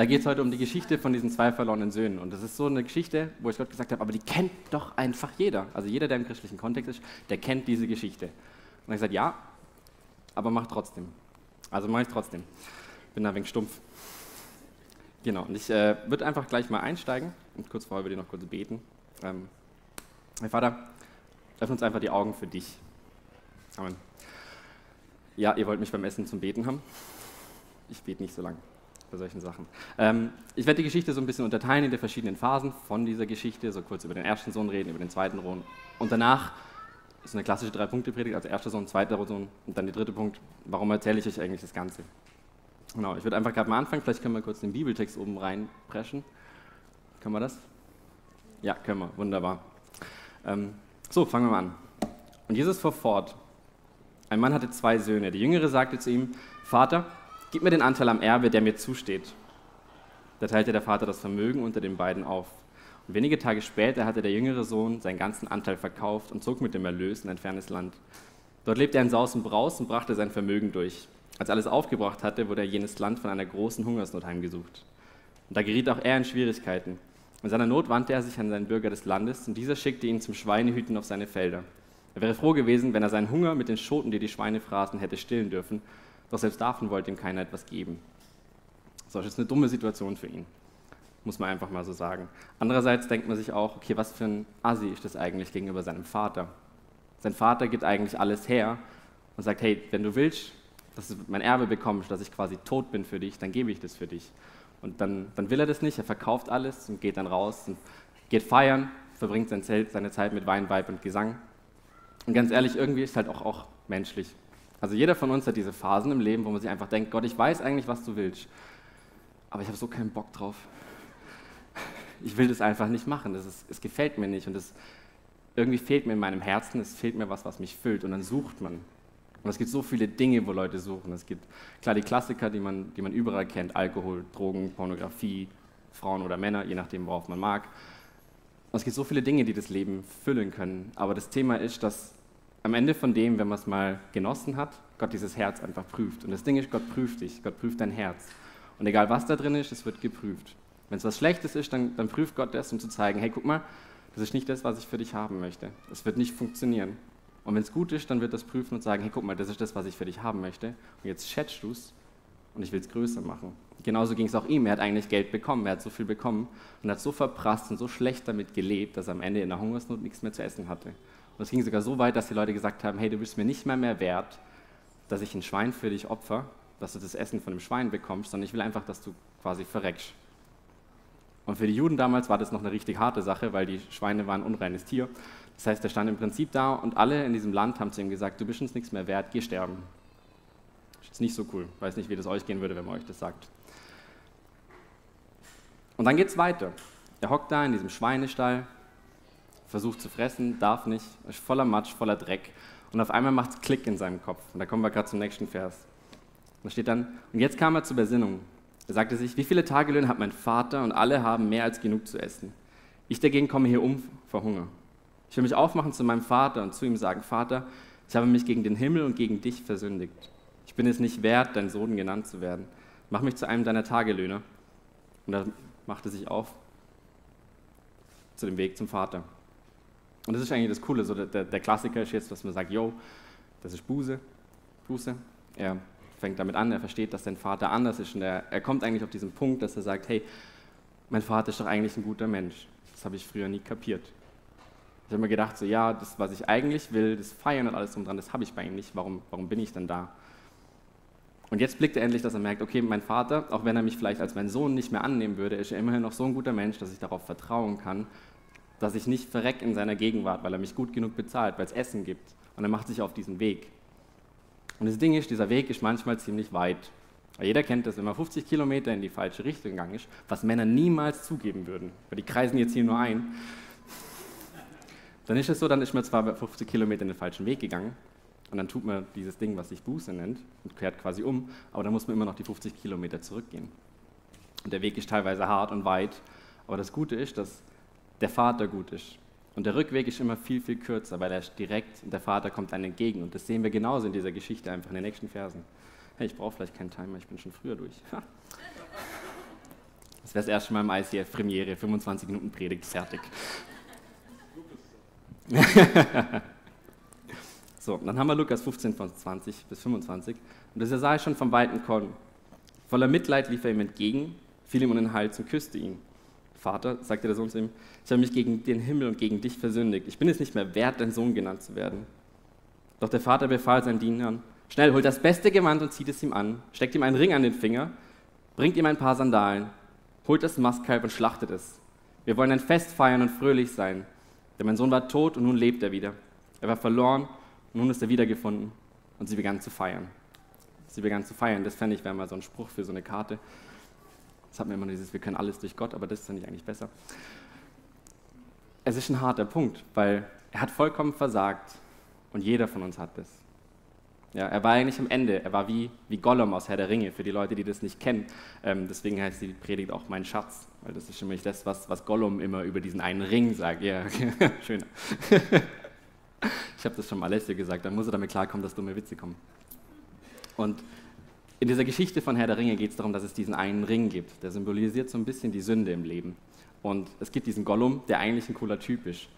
Da geht es heute um die Geschichte von diesen zwei verlorenen Söhnen. Und das ist so eine Geschichte, wo ich Gott gesagt habe, aber die kennt doch einfach jeder. Also jeder, der im christlichen Kontext ist, der kennt diese Geschichte. Und dann habe ich gesagt, ja, aber mach trotzdem. Also mache ich trotzdem. Bin da ein wenig stumpf. Genau, und ich äh, würde einfach gleich mal einsteigen und kurz vorher würde ich noch kurz beten. Ähm, Herr Vater, öffne uns einfach die Augen für dich. Amen. Ja, ihr wollt mich beim Essen zum Beten haben. Ich bete nicht so lang bei solchen Sachen. Ähm, ich werde die Geschichte so ein bisschen unterteilen in die verschiedenen Phasen von dieser Geschichte, so kurz über den ersten Sohn reden, über den zweiten Sohn und danach ist eine klassische Drei-Punkte-Predigt, also erster Sohn, zweiter Sohn und dann der dritte Punkt, warum erzähle ich euch eigentlich das Ganze? Genau, ich würde einfach gerade mal anfangen, vielleicht können wir kurz den Bibeltext oben reinpreschen. Können wir das? Ja, können wir, wunderbar. Ähm, so, fangen wir mal an. Und Jesus fuhr fort. Ein Mann hatte zwei Söhne. Der Jüngere sagte zu ihm, Vater, gib mir den Anteil am Erbe, der mir zusteht. Da teilte der Vater das Vermögen unter den beiden auf. Und wenige Tage später hatte der jüngere Sohn seinen ganzen Anteil verkauft und zog mit dem Erlös in ein fernes Land. Dort lebte er in Saus und Braus und brachte sein Vermögen durch. Als alles aufgebracht hatte, wurde er jenes Land von einer großen Hungersnot heimgesucht. Und da geriet auch er in Schwierigkeiten. In seiner Not wandte er sich an seinen Bürger des Landes und dieser schickte ihn zum Schweinehüten auf seine Felder. Er wäre froh gewesen, wenn er seinen Hunger mit den Schoten, die die Schweine fraßen, hätte stillen dürfen, doch selbst davon wollte ihm keiner etwas geben. So, das ist eine dumme Situation für ihn, muss man einfach mal so sagen. Andererseits denkt man sich auch, okay, was für ein Assi ist das eigentlich gegenüber seinem Vater? Sein Vater gibt eigentlich alles her und sagt, hey, wenn du willst, dass du mein Erbe bekommst, dass ich quasi tot bin für dich, dann gebe ich das für dich. Und dann, dann will er das nicht, er verkauft alles und geht dann raus und geht feiern, verbringt sein Zelt, seine Zeit mit Wein, Weib und Gesang. Und ganz ehrlich, irgendwie ist halt auch, auch menschlich. Also jeder von uns hat diese Phasen im Leben, wo man sich einfach denkt, Gott, ich weiß eigentlich, was du willst, aber ich habe so keinen Bock drauf. Ich will das einfach nicht machen, das ist, es gefällt mir nicht und es, irgendwie fehlt mir in meinem Herzen, es fehlt mir was, was mich füllt und dann sucht man. Und es gibt so viele Dinge, wo Leute suchen. Es gibt klar die Klassiker, die man, die man überall kennt, Alkohol, Drogen, Pornografie, Frauen oder Männer, je nachdem, worauf man mag. Und es gibt so viele Dinge, die das Leben füllen können. Aber das Thema ist, dass am Ende von dem, wenn man es mal genossen hat, Gott dieses Herz einfach prüft. Und das Ding ist, Gott prüft dich, Gott prüft dein Herz. Und egal was da drin ist, es wird geprüft. Wenn es was Schlechtes ist, dann, dann prüft Gott das, um zu zeigen, hey, guck mal, das ist nicht das, was ich für dich haben möchte. Es wird nicht funktionieren. Und wenn es gut ist, dann wird das prüfen und sagen, hey, guck mal, das ist das, was ich für dich haben möchte. Und jetzt schätzt du es und ich will es größer machen. Genauso ging es auch ihm. Er hat eigentlich Geld bekommen, er hat so viel bekommen und hat so verprasst und so schlecht damit gelebt, dass er am Ende in der Hungersnot nichts mehr zu essen hatte. Und es ging sogar so weit, dass die Leute gesagt haben, hey, du bist mir nicht mehr mehr wert, dass ich ein Schwein für dich opfer, dass du das Essen von dem Schwein bekommst, sondern ich will einfach, dass du quasi verreckst. Und für die Juden damals war das noch eine richtig harte Sache, weil die Schweine waren ein unreines Tier. Das heißt, er stand im Prinzip da und alle in diesem Land haben zu ihm gesagt, du bist uns nichts mehr wert, geh sterben. Ist nicht so cool. Ich weiß nicht, wie das euch gehen würde, wenn man euch das sagt. Und dann geht es weiter. Er hockt da in diesem Schweinestall, versucht zu fressen, darf nicht, ist voller Matsch, voller Dreck. Und auf einmal macht es Klick in seinem Kopf. Und da kommen wir gerade zum nächsten Vers. Da steht dann, und jetzt kam er zur Besinnung. Er sagte sich, wie viele Tagelöhne hat mein Vater und alle haben mehr als genug zu essen. Ich dagegen komme hier um vor Hunger. Ich will mich aufmachen zu meinem Vater und zu ihm sagen, Vater, ich habe mich gegen den Himmel und gegen dich versündigt. Ich bin es nicht wert, dein Sohn genannt zu werden. Mach mich zu einem deiner Tagelöhner. Und er machte sich auf zu dem Weg zum Vater. Und das ist eigentlich das Coole, so der, der Klassiker ist jetzt, dass man sagt, yo, das ist Buße, Buße. Er fängt damit an, er versteht, dass sein Vater anders ist und er, er kommt eigentlich auf diesen Punkt, dass er sagt, hey, mein Vater ist doch eigentlich ein guter Mensch. Das habe ich früher nie kapiert. Ich habe mir gedacht, so ja, das, was ich eigentlich will, das Feiern und alles drum dran, das habe ich bei ihm nicht. Warum, warum bin ich denn da? Und jetzt blickt er endlich, dass er merkt, okay, mein Vater, auch wenn er mich vielleicht als meinen Sohn nicht mehr annehmen würde, ist er immerhin noch so ein guter Mensch, dass ich darauf vertrauen kann, dass ich nicht verreck in seiner Gegenwart, weil er mich gut genug bezahlt, weil es Essen gibt. Und er macht sich auf diesen Weg. Und das Ding ist, dieser Weg ist manchmal ziemlich weit. Jeder kennt das, wenn man 50 Kilometer in die falsche Richtung gegangen ist, was Männer niemals zugeben würden, weil die kreisen jetzt hier nur ein. Dann ist es so, dann ist man zwar 50 Kilometer in den falschen Weg gegangen und dann tut man dieses Ding, was sich Buße nennt, und kehrt quasi um, aber dann muss man immer noch die 50 Kilometer zurückgehen. Und der Weg ist teilweise hart und weit, aber das Gute ist, dass der Vater gut ist. Und der Rückweg ist immer viel, viel kürzer, weil er ist direkt und der Vater kommt einem entgegen. Und das sehen wir genauso in dieser Geschichte einfach in den nächsten Versen. Hey, ich brauche vielleicht keinen Timer, ich bin schon früher durch. Das wäre das erste Mal im ICF Premiere, 25 Minuten Predigt, fertig. so, dann haben wir Lukas 15 von 20 bis 25. Und das sah ich schon vom Weiten kommen. Voller Mitleid lief er ihm entgegen, fiel ihm um den Hals und küsste ihn. Vater, sagte der Sohn zu ihm, ich habe mich gegen den Himmel und gegen dich versündigt. Ich bin es nicht mehr wert, dein Sohn genannt zu werden. Doch der Vater befahl seinen Dienern, schnell, holt das beste Gewand und zieht es ihm an, steckt ihm einen Ring an den Finger, bringt ihm ein paar Sandalen, holt das Mastkalb und schlachtet es. Wir wollen ein Fest feiern und fröhlich sein. Denn mein Sohn war tot und nun lebt er wieder. Er war verloren und nun ist er wiedergefunden. Und sie begann zu feiern. Sie begann zu feiern. Das fände ich, wäre mal so ein Spruch für so eine Karte. Das hat mir immer dieses, wir können alles durch Gott, aber das fände ich eigentlich besser. Es ist ein harter Punkt, weil er hat vollkommen versagt und jeder von uns hat das. Ja, er war eigentlich am Ende, er war wie, wie Gollum aus Herr der Ringe, für die Leute, die das nicht kennen. Ähm, deswegen heißt die Predigt auch mein Schatz, weil das ist nämlich das, was, was Gollum immer über diesen einen Ring sagt. Ja, schön. ich habe das schon mal Alessio gesagt, dann muss er damit klarkommen, dass dumme Witze kommen. Und in dieser Geschichte von Herr der Ringe geht es darum, dass es diesen einen Ring gibt, der symbolisiert so ein bisschen die Sünde im Leben. Und es gibt diesen Gollum, der eigentlich ein cooler Typ ist.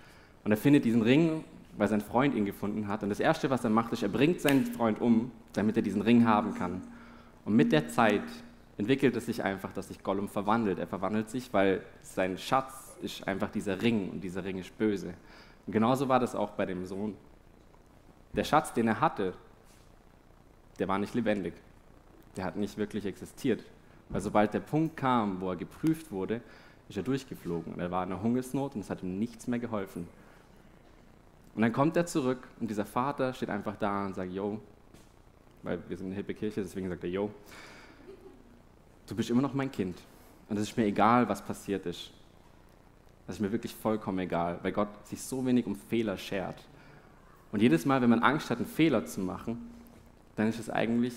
Und er findet diesen Ring weil sein Freund ihn gefunden hat. Und das Erste, was er macht, ist, er bringt seinen Freund um, damit er diesen Ring haben kann. Und mit der Zeit entwickelt es sich einfach, dass sich Gollum verwandelt. Er verwandelt sich, weil sein Schatz ist einfach dieser Ring und dieser Ring ist böse. Und genauso war das auch bei dem Sohn. Der Schatz, den er hatte, der war nicht lebendig. Der hat nicht wirklich existiert. Weil sobald der Punkt kam, wo er geprüft wurde, ist er durchgeflogen. Und er war in einer Hungersnot und es hat ihm nichts mehr geholfen. Und dann kommt er zurück und dieser Vater steht einfach da und sagt, yo, weil wir sind eine hippe Kirche, deswegen sagt er, yo, du bist immer noch mein Kind. Und es ist mir egal, was passiert ist. Das ist mir wirklich vollkommen egal, weil Gott sich so wenig um Fehler schert. Und jedes Mal, wenn man Angst hat, einen Fehler zu machen, dann ist es eigentlich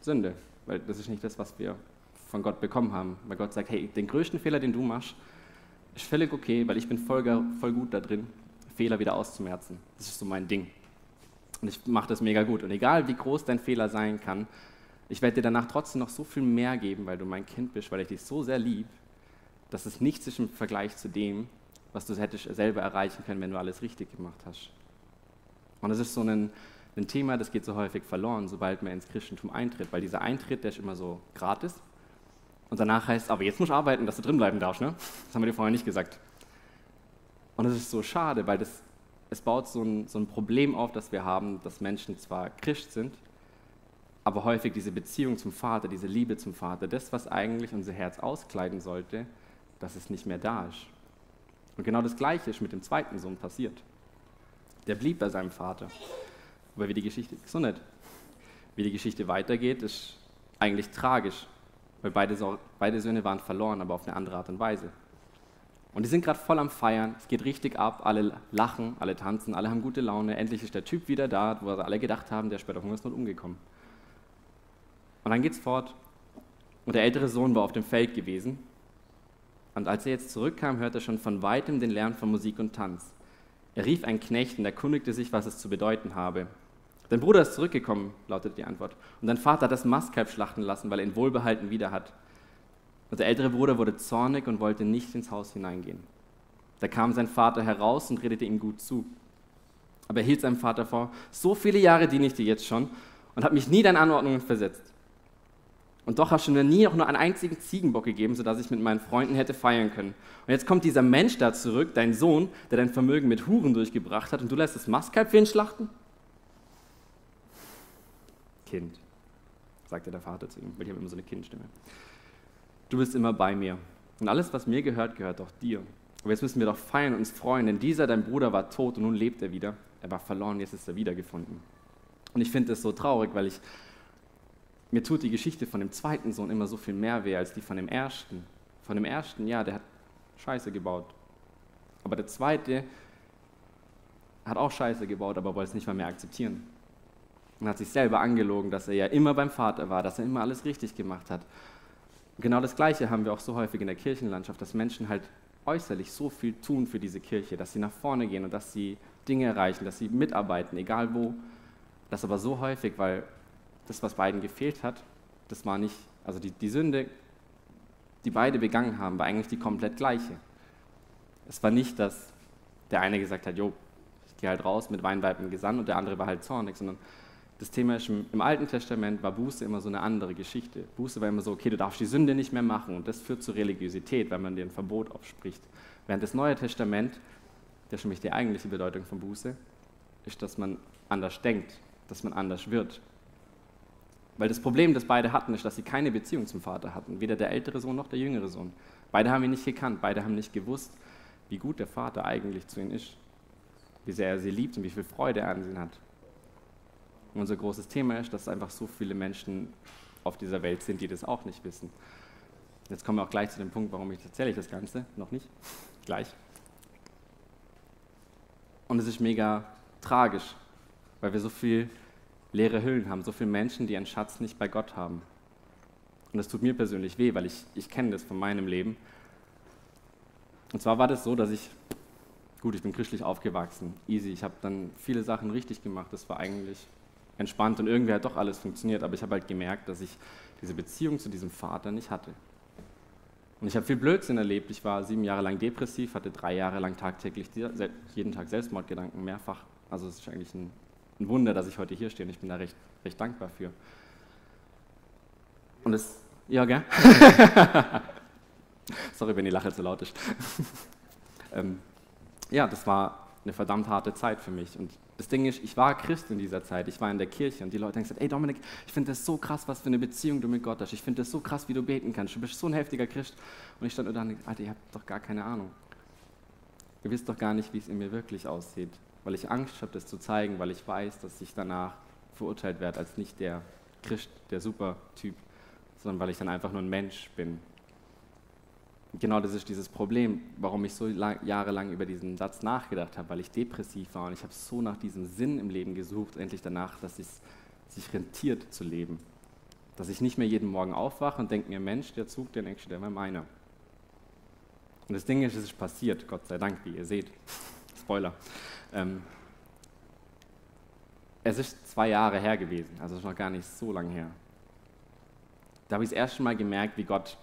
Sünde, weil das ist nicht das, was wir von Gott bekommen haben. Weil Gott sagt, hey, den größten Fehler, den du machst, ist völlig okay, weil ich bin voll, voll gut da drin. Fehler wieder auszumerzen. Das ist so mein Ding. Und ich mache das mega gut. Und egal wie groß dein Fehler sein kann, ich werde dir danach trotzdem noch so viel mehr geben, weil du mein Kind bist, weil ich dich so sehr lieb, dass es nichts ist im Vergleich zu dem, was du hättest selber erreichen können, wenn du alles richtig gemacht hast. Und das ist so ein, ein Thema, das geht so häufig verloren, sobald man ins Christentum eintritt, weil dieser Eintritt, der ist immer so gratis. Und danach heißt es, aber jetzt musst du arbeiten, dass du drin bleiben darfst. Ne? Das haben wir dir vorher nicht gesagt. Und es ist so schade, weil das, es baut so ein, so ein Problem auf, dass wir haben, dass Menschen zwar Christ sind, aber häufig diese Beziehung zum Vater, diese Liebe zum Vater, das, was eigentlich unser Herz auskleiden sollte, dass es nicht mehr da ist. Und genau das Gleiche ist mit dem zweiten Sohn passiert. Der blieb bei seinem Vater. Aber wie die Geschichte, so nicht. Wie die Geschichte weitergeht, ist eigentlich tragisch, weil beide, beide Söhne waren verloren, aber auf eine andere Art und Weise. Und die sind gerade voll am Feiern, es geht richtig ab, alle lachen, alle tanzen, alle haben gute Laune. Endlich ist der Typ wieder da, wo alle gedacht haben, der ist bei Hungersnot umgekommen. Und dann geht's fort. Und der ältere Sohn war auf dem Feld gewesen. Und als er jetzt zurückkam, hörte er schon von weitem den Lärm von Musik und Tanz. Er rief einen Knecht und erkundigte sich, was es zu bedeuten habe. Dein Bruder ist zurückgekommen, lautete die Antwort. Und dein Vater hat das Mastkalb schlachten lassen, weil er ihn wohlbehalten wieder hat. Und der ältere Bruder wurde zornig und wollte nicht ins Haus hineingehen. Da kam sein Vater heraus und redete ihm gut zu. Aber er hielt seinem Vater vor, so viele Jahre diene ich dir jetzt schon und habe mich nie deinen Anordnungen versetzt. Und doch hast du mir nie auch nur einen einzigen Ziegenbock gegeben, sodass ich mit meinen Freunden hätte feiern können. Und jetzt kommt dieser Mensch da zurück, dein Sohn, der dein Vermögen mit Huren durchgebracht hat, und du lässt das Mastkalb für ihn schlachten? Kind, sagte der Vater zu ihm, weil ich habe immer so eine Kindstimme du bist immer bei mir. Und alles, was mir gehört, gehört auch dir. Aber jetzt müssen wir doch feiern und uns freuen, denn dieser, dein Bruder, war tot und nun lebt er wieder. Er war verloren, jetzt ist er wiedergefunden. Und ich finde das so traurig, weil ich, mir tut die Geschichte von dem zweiten Sohn immer so viel mehr weh als die von dem ersten. Von dem ersten, ja, der hat Scheiße gebaut. Aber der zweite hat auch Scheiße gebaut, aber wollte es nicht mal mehr akzeptieren. Und hat sich selber angelogen, dass er ja immer beim Vater war, dass er immer alles richtig gemacht hat. Und genau das Gleiche haben wir auch so häufig in der Kirchenlandschaft, dass Menschen halt äußerlich so viel tun für diese Kirche, dass sie nach vorne gehen und dass sie Dinge erreichen, dass sie mitarbeiten, egal wo. Das aber so häufig, weil das, was beiden gefehlt hat, das war nicht, also die, die Sünde die beide begangen haben, war eigentlich die komplett gleiche. Es war nicht, dass der eine gesagt hat, jo, ich gehe halt raus mit Weinweib im Gesang und der andere war halt zornig, sondern das Thema ist, im Alten Testament war Buße immer so eine andere Geschichte. Buße war immer so, okay, du darfst die Sünde nicht mehr machen und das führt zur Religiosität, wenn man dir ein Verbot aufspricht. Während das Neue Testament, das ist nämlich die eigentliche Bedeutung von Buße, ist, dass man anders denkt, dass man anders wird. Weil das Problem, das beide hatten, ist, dass sie keine Beziehung zum Vater hatten, weder der ältere Sohn noch der jüngere Sohn. Beide haben ihn nicht gekannt, beide haben nicht gewusst, wie gut der Vater eigentlich zu ihnen ist, wie sehr er sie liebt und wie viel Freude er an sie hat. Unser großes Thema ist, dass einfach so viele Menschen auf dieser Welt sind, die das auch nicht wissen. Jetzt kommen wir auch gleich zu dem Punkt, warum ich erzähle ich das Ganze. Noch nicht. Gleich. Und es ist mega tragisch, weil wir so viel leere Hüllen haben, so viele Menschen, die einen Schatz nicht bei Gott haben. Und das tut mir persönlich weh, weil ich, ich kenne das von meinem Leben. Und zwar war das so, dass ich, gut, ich bin christlich aufgewachsen, easy, ich habe dann viele Sachen richtig gemacht, das war eigentlich entspannt und irgendwie hat doch alles funktioniert, aber ich habe halt gemerkt, dass ich diese Beziehung zu diesem Vater nicht hatte. Und ich habe viel Blödsinn erlebt. Ich war sieben Jahre lang depressiv, hatte drei Jahre lang tagtäglich jeden Tag Selbstmordgedanken, mehrfach. Also es ist eigentlich ein, ein Wunder, dass ich heute hier stehe und ich bin da recht, recht dankbar für. Und es, ja, gell? Sorry, wenn die Lache zu laut ist. ähm, ja, das war eine verdammt harte Zeit für mich. Und das Ding ist, ich war Christ in dieser Zeit, ich war in der Kirche und die Leute haben gesagt, ey Dominik, ich finde das so krass, was für eine Beziehung du mit Gott hast. Ich finde das so krass, wie du beten kannst. Du bist so ein heftiger Christ. Und ich stand da und dachte, Alter, ihr habt doch gar keine Ahnung. Ihr wisst doch gar nicht, wie es in mir wirklich aussieht. Weil ich Angst habe, das zu zeigen, weil ich weiß, dass ich danach verurteilt werde als nicht der Christ, der Supertyp, sondern weil ich dann einfach nur ein Mensch bin genau das ist dieses Problem, warum ich so lang, jahrelang über diesen Satz nachgedacht habe, weil ich depressiv war und ich habe so nach diesem Sinn im Leben gesucht, endlich danach, dass es sich rentiert zu leben. Dass ich nicht mehr jeden Morgen aufwache und denke mir, Mensch, der Zug, der nächste, der war meiner. Und das Ding ist, es ist passiert, Gott sei Dank, wie ihr seht. Spoiler. Ähm, es ist zwei Jahre her gewesen, also noch gar nicht so lange her. Da habe ich das erste Mal gemerkt, wie Gott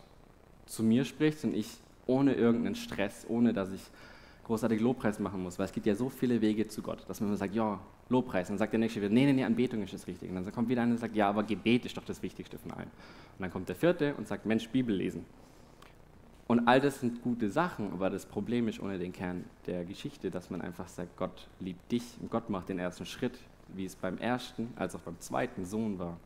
zu mir spricht und ich ohne irgendeinen Stress, ohne dass ich großartig Lobpreis machen muss, weil es gibt ja so viele Wege zu Gott, dass man immer sagt, ja, Lobpreis, und dann sagt der nächste wieder, nee, nee, nee, Anbetung ist das Richtige. Und dann kommt wieder einer und sagt, ja, aber Gebet ist doch das Wichtigste von allem. Und dann kommt der vierte und sagt, Mensch, Bibel lesen. Und all das sind gute Sachen, aber das Problem ist ohne den Kern der Geschichte, dass man einfach sagt, Gott liebt dich und Gott macht den ersten Schritt, wie es beim ersten als auch beim zweiten Sohn war.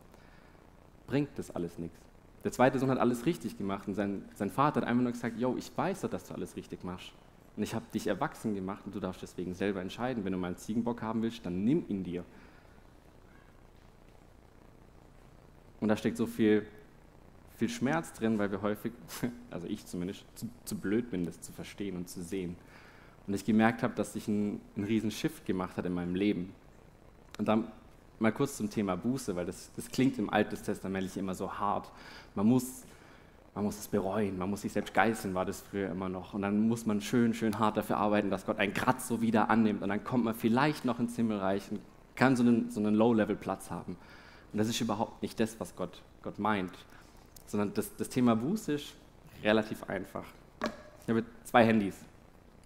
Bringt das alles nichts. Der zweite Sohn hat alles richtig gemacht und sein, sein Vater hat einfach nur gesagt, yo, ich weiß doch, dass du alles richtig machst. Und ich habe dich erwachsen gemacht und du darfst deswegen selber entscheiden. Wenn du mal einen Ziegenbock haben willst, dann nimm ihn dir. Und da steckt so viel, viel Schmerz drin, weil wir häufig, also ich zumindest, zu, zu blöd bin, das zu verstehen und zu sehen. Und ich gemerkt habe, dass sich ein, ein riesen Shift gemacht hat in meinem Leben. Und dann mal kurz zum Thema Buße, weil das, das klingt im Alten Testament immer so hart. Man muss, man muss es bereuen, man muss sich selbst geißeln, war das früher immer noch. Und dann muss man schön, schön hart dafür arbeiten, dass Gott einen Kratz so wieder annimmt. Und dann kommt man vielleicht noch ins Himmelreich und kann so einen, so einen Low-Level-Platz haben. Und das ist überhaupt nicht das, was Gott, Gott meint. Sondern das, das Thema Buße ist relativ einfach. Ich habe zwei Handys.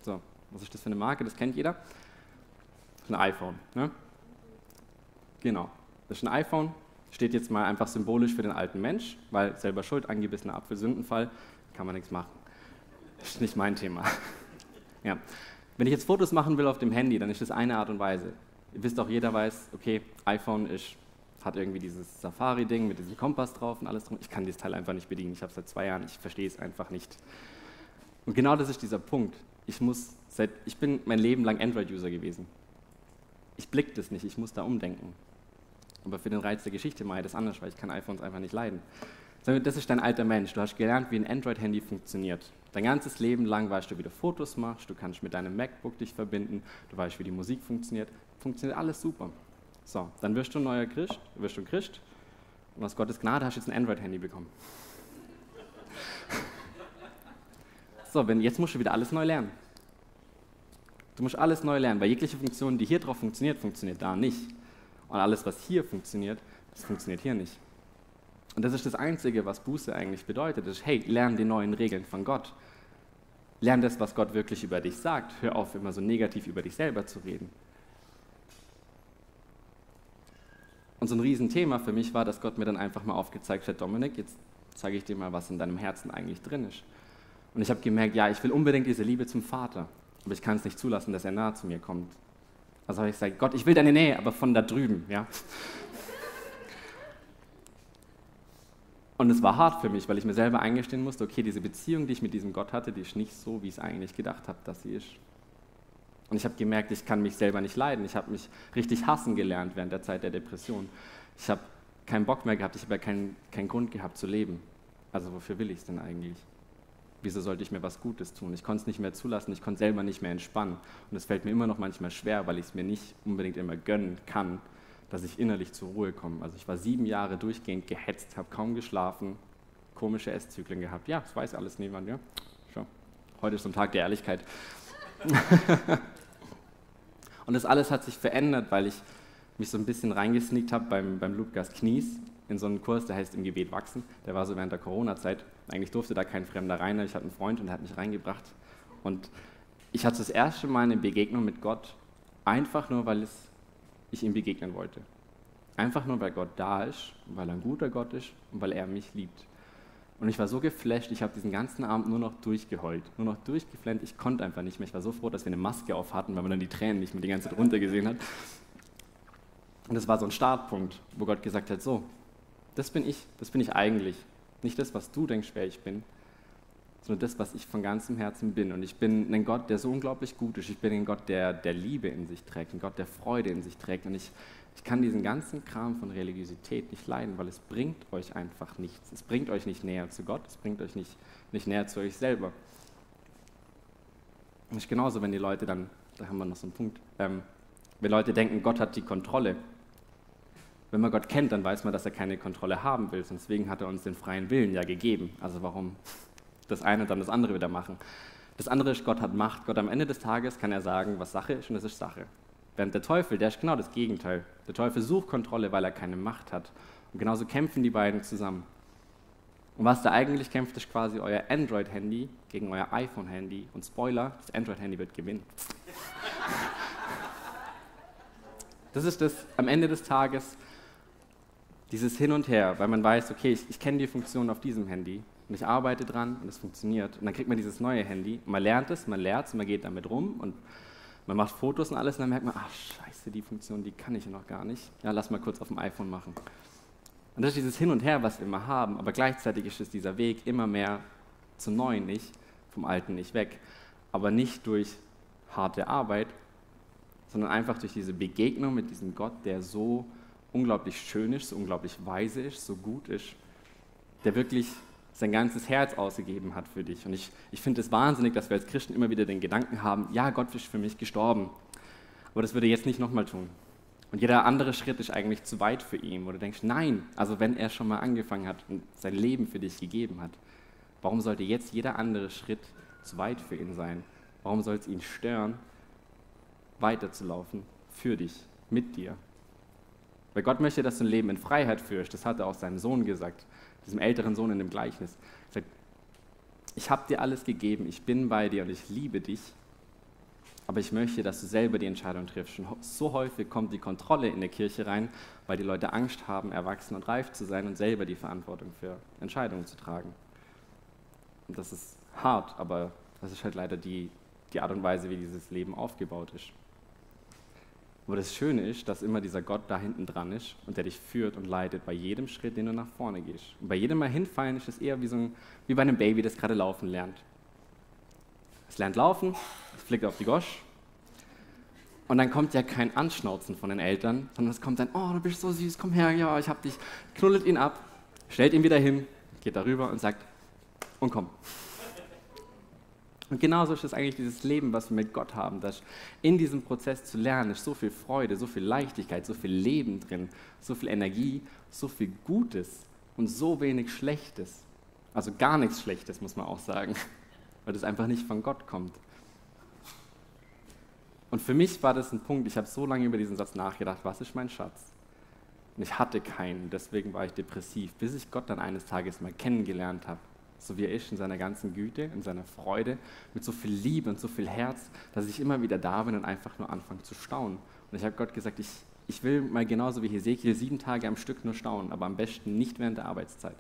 So, was ist das für eine Marke? Das kennt jeder. Ein iPhone. Ne? Genau. Das ist ein iPhone, steht jetzt mal einfach symbolisch für den alten Mensch, weil selber schuld, angebissener Apfelsündenfall, kann man nichts machen. Das ist nicht mein Thema. ja. Wenn ich jetzt Fotos machen will auf dem Handy, dann ist das eine Art und Weise. Ihr wisst auch, jeder weiß, okay, iPhone ist, hat irgendwie dieses Safari-Ding mit diesem Kompass drauf und alles drum. Ich kann dieses Teil einfach nicht bedienen. Ich habe es seit zwei Jahren, ich verstehe es einfach nicht. Und genau das ist dieser Punkt. Ich muss seit, ich bin mein Leben lang Android-User gewesen. Ich blick das nicht, ich muss da umdenken. Aber für den Reiz der Geschichte mache ich das anders, weil ich kann iPhones einfach nicht leiden. Das ist dein alter Mensch. Du hast gelernt, wie ein Android-Handy funktioniert. Dein ganzes Leben lang weißt du, wie du Fotos machst, du kannst mit deinem MacBook dich verbinden, du weißt, wie die Musik funktioniert. Funktioniert alles super. So, dann wirst du ein neuer Christ, wirst du ein Christ und aus Gottes Gnade hast du jetzt ein Android-Handy bekommen. so, wenn, jetzt musst du wieder alles neu lernen. Du musst alles neu lernen, weil jegliche Funktion, die hier drauf funktioniert, funktioniert da nicht. Und alles, was hier funktioniert, das funktioniert hier nicht. Und das ist das Einzige, was Buße eigentlich bedeutet. Ist, hey, lern die neuen Regeln von Gott. Lern das, was Gott wirklich über dich sagt. Hör auf, immer so negativ über dich selber zu reden. Und so ein Riesenthema für mich war, dass Gott mir dann einfach mal aufgezeigt hat, Dominik, jetzt zeige ich dir mal, was in deinem Herzen eigentlich drin ist. Und ich habe gemerkt, ja, ich will unbedingt diese Liebe zum Vater, aber ich kann es nicht zulassen, dass er nahe zu mir kommt. Also habe ich gesagt, Gott, ich will deine Nähe, aber von da drüben, ja. Und es war hart für mich, weil ich mir selber eingestehen musste, okay, diese Beziehung, die ich mit diesem Gott hatte, die ist nicht so, wie ich es eigentlich gedacht habe, dass sie ist. Und ich habe gemerkt, ich kann mich selber nicht leiden. Ich habe mich richtig hassen gelernt während der Zeit der Depression. Ich habe keinen Bock mehr gehabt, ich habe ja keinen, keinen Grund gehabt zu leben. Also wofür will ich es denn eigentlich? Wieso sollte ich mir was Gutes tun? Ich konnte es nicht mehr zulassen, ich konnte selber nicht mehr entspannen. Und es fällt mir immer noch manchmal schwer, weil ich es mir nicht unbedingt immer gönnen kann, dass ich innerlich zur Ruhe komme. Also ich war sieben Jahre durchgehend gehetzt, habe kaum geschlafen, komische Esszyklen gehabt. Ja, das weiß alles niemand, ja. Schau. Heute ist so ein Tag der Ehrlichkeit. Und das alles hat sich verändert, weil ich mich so ein bisschen reingesneakt habe beim, beim Lukas Knies in so einen Kurs, der heißt Im Gebet wachsen. Der war so während der Corona-Zeit. Eigentlich durfte da kein Fremder rein, ich hatte einen Freund und der hat mich reingebracht. Und ich hatte das erste Mal eine Begegnung mit Gott, einfach nur, weil es, ich ihm begegnen wollte. Einfach nur, weil Gott da ist, weil er ein guter Gott ist und weil er mich liebt. Und ich war so geflasht, ich habe diesen ganzen Abend nur noch durchgeheult, nur noch durchgeflennt. Ich konnte einfach nicht mehr. Ich war so froh, dass wir eine Maske auf hatten, weil man dann die Tränen nicht mehr die ganze Zeit runtergesehen hat. Und das war so ein Startpunkt, wo Gott gesagt hat: So, das bin ich, das bin ich eigentlich. Nicht das, was du denkst, wer ich bin, sondern das, was ich von ganzem Herzen bin. Und ich bin ein Gott, der so unglaublich gut ist. Ich bin ein Gott, der, der Liebe in sich trägt, ein Gott, der Freude in sich trägt. Und ich, ich kann diesen ganzen Kram von Religiosität nicht leiden, weil es bringt euch einfach nichts. Es bringt euch nicht näher zu Gott, es bringt euch nicht, nicht näher zu euch selber. Ist genauso, wenn die Leute dann, da haben wir noch so einen Punkt, ähm, wenn Leute denken, Gott hat die Kontrolle. Wenn man Gott kennt, dann weiß man, dass er keine Kontrolle haben will. Deswegen hat er uns den freien Willen ja gegeben. Also warum das eine und dann das andere wieder machen? Das andere ist, Gott hat Macht. Gott am Ende des Tages kann er sagen, was Sache ist und das ist Sache. Während der Teufel, der ist genau das Gegenteil. Der Teufel sucht Kontrolle, weil er keine Macht hat. Und genauso kämpfen die beiden zusammen. Und was da eigentlich kämpft, ist quasi euer Android-Handy gegen euer iPhone-Handy. Und Spoiler, das Android-Handy wird gewinnen. Das ist das am Ende des Tages, dieses Hin und Her, weil man weiß, okay, ich, ich kenne die Funktion auf diesem Handy und ich arbeite dran und es funktioniert. Und dann kriegt man dieses neue Handy, man lernt es, man lernt es, man geht damit rum und man macht Fotos und alles und dann merkt man, ach scheiße, die Funktion, die kann ich ja noch gar nicht. Ja, lass mal kurz auf dem iPhone machen. Und das ist dieses Hin und Her, was wir immer haben, aber gleichzeitig ist es dieser Weg immer mehr zum Neuen nicht, vom Alten nicht weg. Aber nicht durch harte Arbeit, sondern einfach durch diese Begegnung mit diesem Gott, der so unglaublich schön ist, so unglaublich weise ist, so gut ist, der wirklich sein ganzes Herz ausgegeben hat für dich. Und ich, ich finde es wahnsinnig, dass wir als Christen immer wieder den Gedanken haben, ja, Gott ist für mich gestorben. Aber das würde er jetzt nicht nochmal tun. Und jeder andere Schritt ist eigentlich zu weit für ihn, wo du denkst, nein, also wenn er schon mal angefangen hat und sein Leben für dich gegeben hat, warum sollte jetzt jeder andere Schritt zu weit für ihn sein? Warum soll es ihn stören, weiterzulaufen für dich, mit dir? Weil Gott möchte, dass du ein Leben in Freiheit führst. Das hat er auch seinem Sohn gesagt diesem älteren Sohn in dem Gleichnis. Er sagt, ich habe dir alles gegeben, ich bin bei dir und ich liebe dich, aber ich möchte, dass du selber die Entscheidung triffst. Und so häufig kommt die Kontrolle in der Kirche rein, weil die Leute Angst haben, erwachsen und reif zu sein und selber die Verantwortung für Entscheidungen zu tragen. Und das ist hart, aber das ist halt leider die, die Art und Weise, wie dieses Leben aufgebaut ist. Aber das Schöne ist, dass immer dieser Gott da hinten dran ist und der dich führt und leitet bei jedem Schritt, den du nach vorne gehst. Und bei jedem Mal hinfallen ist es eher wie, so ein, wie bei einem Baby, das gerade laufen lernt. Es lernt laufen, es flickt auf die Gosch und dann kommt ja kein Anschnauzen von den Eltern, sondern es kommt dann, oh, du bist so süß, komm her, ja, ich hab dich, knuddelt ihn ab, stellt ihn wieder hin, geht darüber und sagt, und komm. Und genauso ist es eigentlich dieses Leben, was wir mit Gott haben, dass in diesem Prozess zu lernen ist so viel Freude, so viel Leichtigkeit, so viel Leben drin, so viel Energie, so viel Gutes und so wenig Schlechtes. Also gar nichts Schlechtes, muss man auch sagen, weil das einfach nicht von Gott kommt. Und für mich war das ein Punkt, ich habe so lange über diesen Satz nachgedacht, was ist mein Schatz? Und ich hatte keinen, deswegen war ich depressiv, bis ich Gott dann eines Tages mal kennengelernt habe. So wie er ist in seiner ganzen Güte, in seiner Freude, mit so viel Liebe und so viel Herz, dass ich immer wieder da bin und einfach nur anfange zu staunen. Und ich habe Gott gesagt, ich, ich will mal genauso wie Hesekiel sieben Tage am Stück nur staunen, aber am besten nicht während der Arbeitszeit.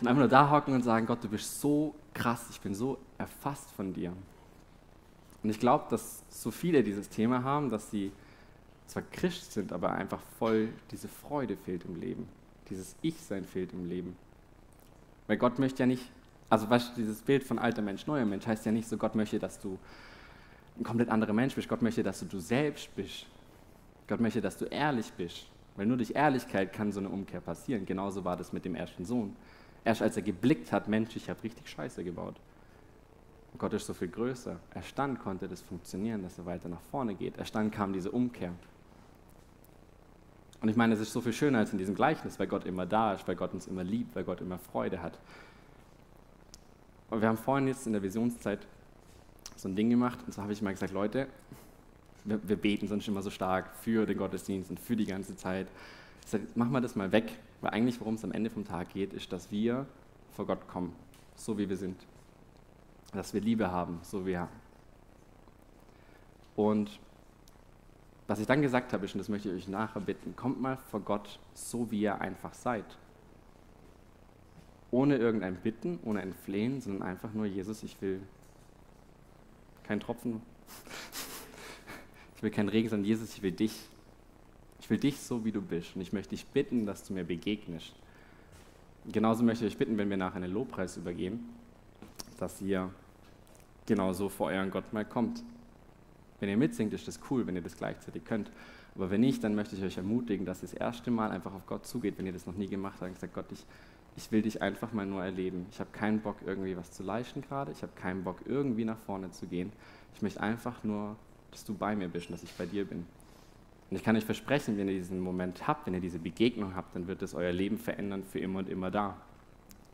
Und einfach nur da hocken und sagen, Gott, du bist so krass, ich bin so erfasst von dir. Und ich glaube, dass so viele dieses Thema haben, dass sie zwar Christ sind, aber einfach voll diese Freude fehlt im Leben. Dieses Ich-Sein fehlt im Leben. Weil Gott möchte ja nicht, also weißt dieses Bild von alter Mensch, neuer Mensch heißt ja nicht so, Gott möchte, dass du ein komplett anderer Mensch bist. Gott möchte, dass du du selbst bist. Gott möchte, dass du ehrlich bist. Weil nur durch Ehrlichkeit kann so eine Umkehr passieren. Genauso war das mit dem ersten Sohn. Erst als er geblickt hat, Mensch, ich habe richtig Scheiße gebaut. Und Gott ist so viel größer. Erst dann konnte das funktionieren, dass er weiter nach vorne geht. Erst dann kam diese Umkehr. Und ich meine, es ist so viel schöner als in diesem Gleichnis, weil Gott immer da ist, weil Gott uns immer liebt, weil Gott immer Freude hat. Und wir haben vorhin jetzt in der Visionszeit so ein Ding gemacht und so habe ich mal gesagt, Leute, wir, wir, beten sonst immer so stark für den Gottesdienst und für die ganze Zeit. Ich sage, mach mal das mal weg, weil eigentlich worum es am Ende vom Tag geht, ist, dass wir vor Gott kommen, so wie wir sind. Dass wir Liebe haben, so wie wir. Und was ich dann gesagt habe, und das möchte ich euch nachher bitten, kommt mal vor Gott so, wie ihr einfach seid. Ohne irgendein Bitten, ohne ein Flehen, sondern einfach nur, Jesus, ich will kein Tropfen, ich will keinen Regen, sondern Jesus, ich will dich. Ich will dich so, wie du bist. Und ich möchte dich bitten, dass du mir begegnest. Genauso möchte ich euch bitten, wenn wir nach einem Lobpreis übergehen, dass ihr genauso vor euren Gott mal kommt. Wenn ihr mitsingt, ist das cool, wenn ihr das gleichzeitig könnt. Aber wenn nicht, dann möchte ich euch ermutigen, dass ihr das erste Mal einfach auf Gott zugeht, wenn ihr das noch nie gemacht habt. Und sagt, Gott, ich, ich will dich einfach mal nur erleben. Ich habe keinen Bock, irgendwie was zu leisten gerade. Ich habe keinen Bock, irgendwie nach vorne zu gehen. Ich möchte einfach nur, dass du bei mir bist und dass ich bei dir bin. Und ich kann euch versprechen, wenn ihr diesen Moment habt, wenn ihr diese Begegnung habt, dann wird es euer Leben verändern für immer und immer da.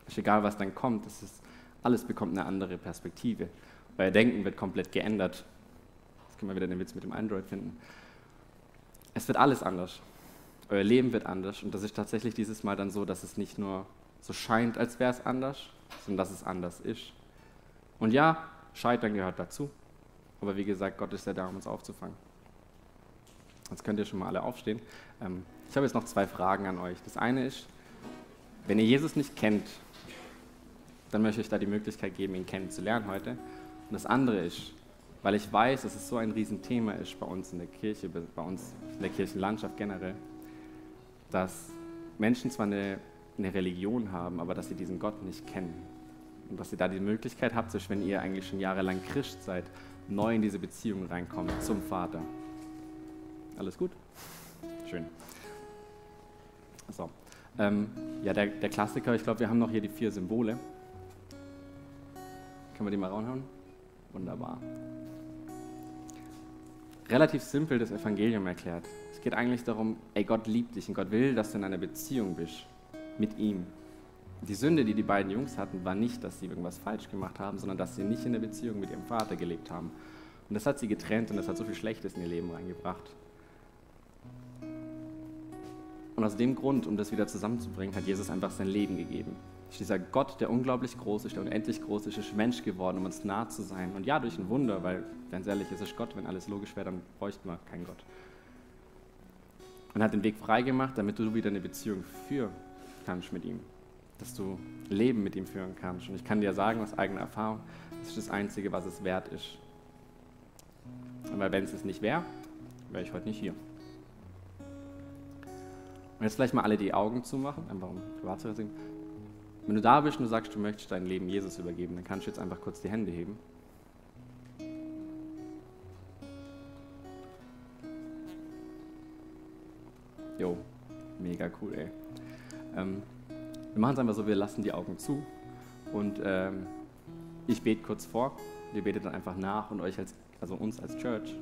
Ist egal, was dann kommt, es ist, alles bekommt eine andere Perspektive. Euer Denken wird komplett geändert können wir wieder den Witz mit dem Android finden. Es wird alles anders. Euer Leben wird anders. Und das ist tatsächlich dieses Mal dann so, dass es nicht nur so scheint, als wäre es anders, sondern dass es anders ist. Und ja, Scheitern gehört dazu. Aber wie gesagt, Gott ist ja da, um uns aufzufangen. Jetzt könnt ihr schon mal alle aufstehen. Ähm, ich habe jetzt noch zwei Fragen an euch. Das eine ist, wenn ihr Jesus nicht kennt, dann möchte ich da die Möglichkeit geben, ihn kennenzulernen heute. Und das andere ist, weil ich weiß, dass es so ein Riesenthema ist bei uns in der Kirche, bei uns in der Kirchenlandschaft generell, dass Menschen zwar eine, eine Religion haben, aber dass sie diesen Gott nicht kennen. Und dass ihr da die Möglichkeit habt, sich, wenn ihr eigentlich schon jahrelang Christ seid, neu in diese Beziehung reinkommt zum Vater. Alles gut? Schön. So. Ähm, ja, der, der Klassiker, ich glaube, wir haben noch hier die vier Symbole. Können wir die mal raushauen? Wunderbar relativ simpel das Evangelium erklärt. Es geht eigentlich darum, ey, Gott liebt dich und Gott will, dass du in einer Beziehung bist mit ihm. Die Sünde, die die beiden Jungs hatten, war nicht, dass sie irgendwas falsch gemacht haben, sondern dass sie nicht in der Beziehung mit ihrem Vater gelebt haben. Und das hat sie getrennt und das hat so viel Schlechtes in ihr Leben reingebracht. Und aus dem Grund, um das wieder zusammenzubringen, hat Jesus einfach sein Leben gegeben ist dieser Gott, der unglaublich groß ist, der unendlich groß ist, ist Mensch geworden, um uns nah zu sein. Und ja, durch ein Wunder, weil, ganz ehrlich, es ist Gott, wenn alles logisch wäre, dann bräuchten wir keinen Gott. Und hat den Weg freigemacht, damit du wieder eine Beziehung führen kannst mit ihm. Dass du Leben mit ihm führen kannst. Und ich kann dir sagen, aus eigener Erfahrung, das ist das Einzige, was es wert ist. Weil wenn es es nicht wäre, wäre ich heute nicht hier. Und jetzt vielleicht mal alle die Augen zumachen, einfach um privat zu singen. Wenn du da bist und du sagst, du möchtest dein Leben Jesus übergeben, dann kannst du jetzt einfach kurz die Hände heben. Jo, mega cool, ey. Ähm, wir machen es einfach so, wir lassen die Augen zu und ähm, ich bete kurz vor. Ihr betet dann einfach nach und euch als, also uns als Church,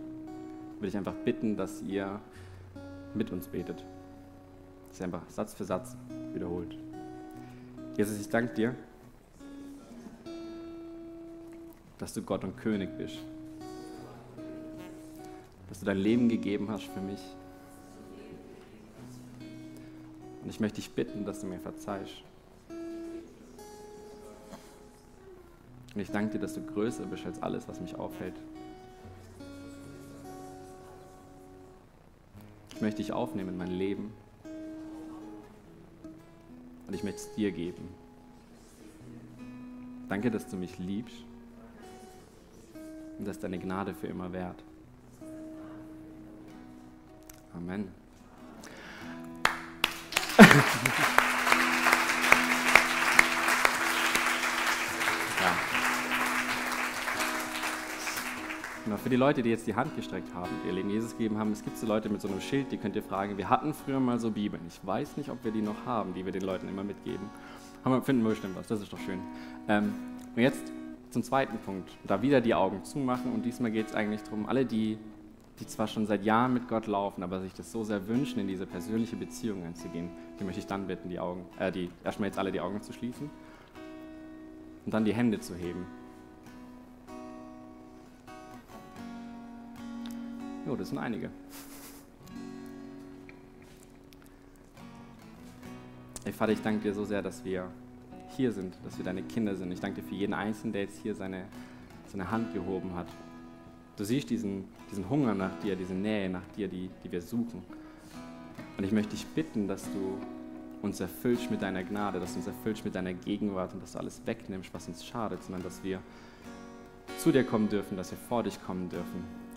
würde ich einfach bitten, dass ihr mit uns betet. Das ist einfach Satz für Satz wiederholt. Jesus, ich danke dir, dass du Gott und König bist. Dass du dein Leben gegeben hast für mich. Und ich möchte dich bitten, dass du mir verzeihst. Und ich danke dir, dass du größer bist als alles, was mich aufhält. Ich möchte dich aufnehmen in mein Leben. Und ich möchte es dir geben. Danke, dass du mich liebst. Und dass deine Gnade für immer währt. Amen. Für die Leute, die jetzt die Hand gestreckt haben, die ihr Leben Jesus gegeben haben, es gibt so Leute mit so einem Schild, die könnt ihr fragen. Wir hatten früher mal so Bibeln. Ich weiß nicht, ob wir die noch haben, die wir den Leuten immer mitgeben. Aber finden wir bestimmt was, das ist doch schön. Ähm, und jetzt zum zweiten Punkt. Da wieder die Augen zumachen und diesmal geht es eigentlich darum, alle die, die zwar schon seit Jahren mit Gott laufen, aber sich das so sehr wünschen, in diese persönliche Beziehung einzugehen, die möchte ich dann bitten, die Augen, äh, die, erstmal jetzt alle die Augen zu schließen und dann die Hände zu heben. Jo, das sind einige. Ey, Vater, ich danke dir so sehr, dass wir hier sind, dass wir deine Kinder sind. Ich danke dir für jeden Einzelnen, der jetzt hier seine, seine Hand gehoben hat. Du siehst diesen, diesen Hunger nach dir, diese Nähe nach dir, die, die wir suchen. Und ich möchte dich bitten, dass du uns erfüllst mit deiner Gnade, dass du uns erfüllst mit deiner Gegenwart und dass du alles wegnimmst, was uns schadet, sondern dass wir zu dir kommen dürfen, dass wir vor dich kommen dürfen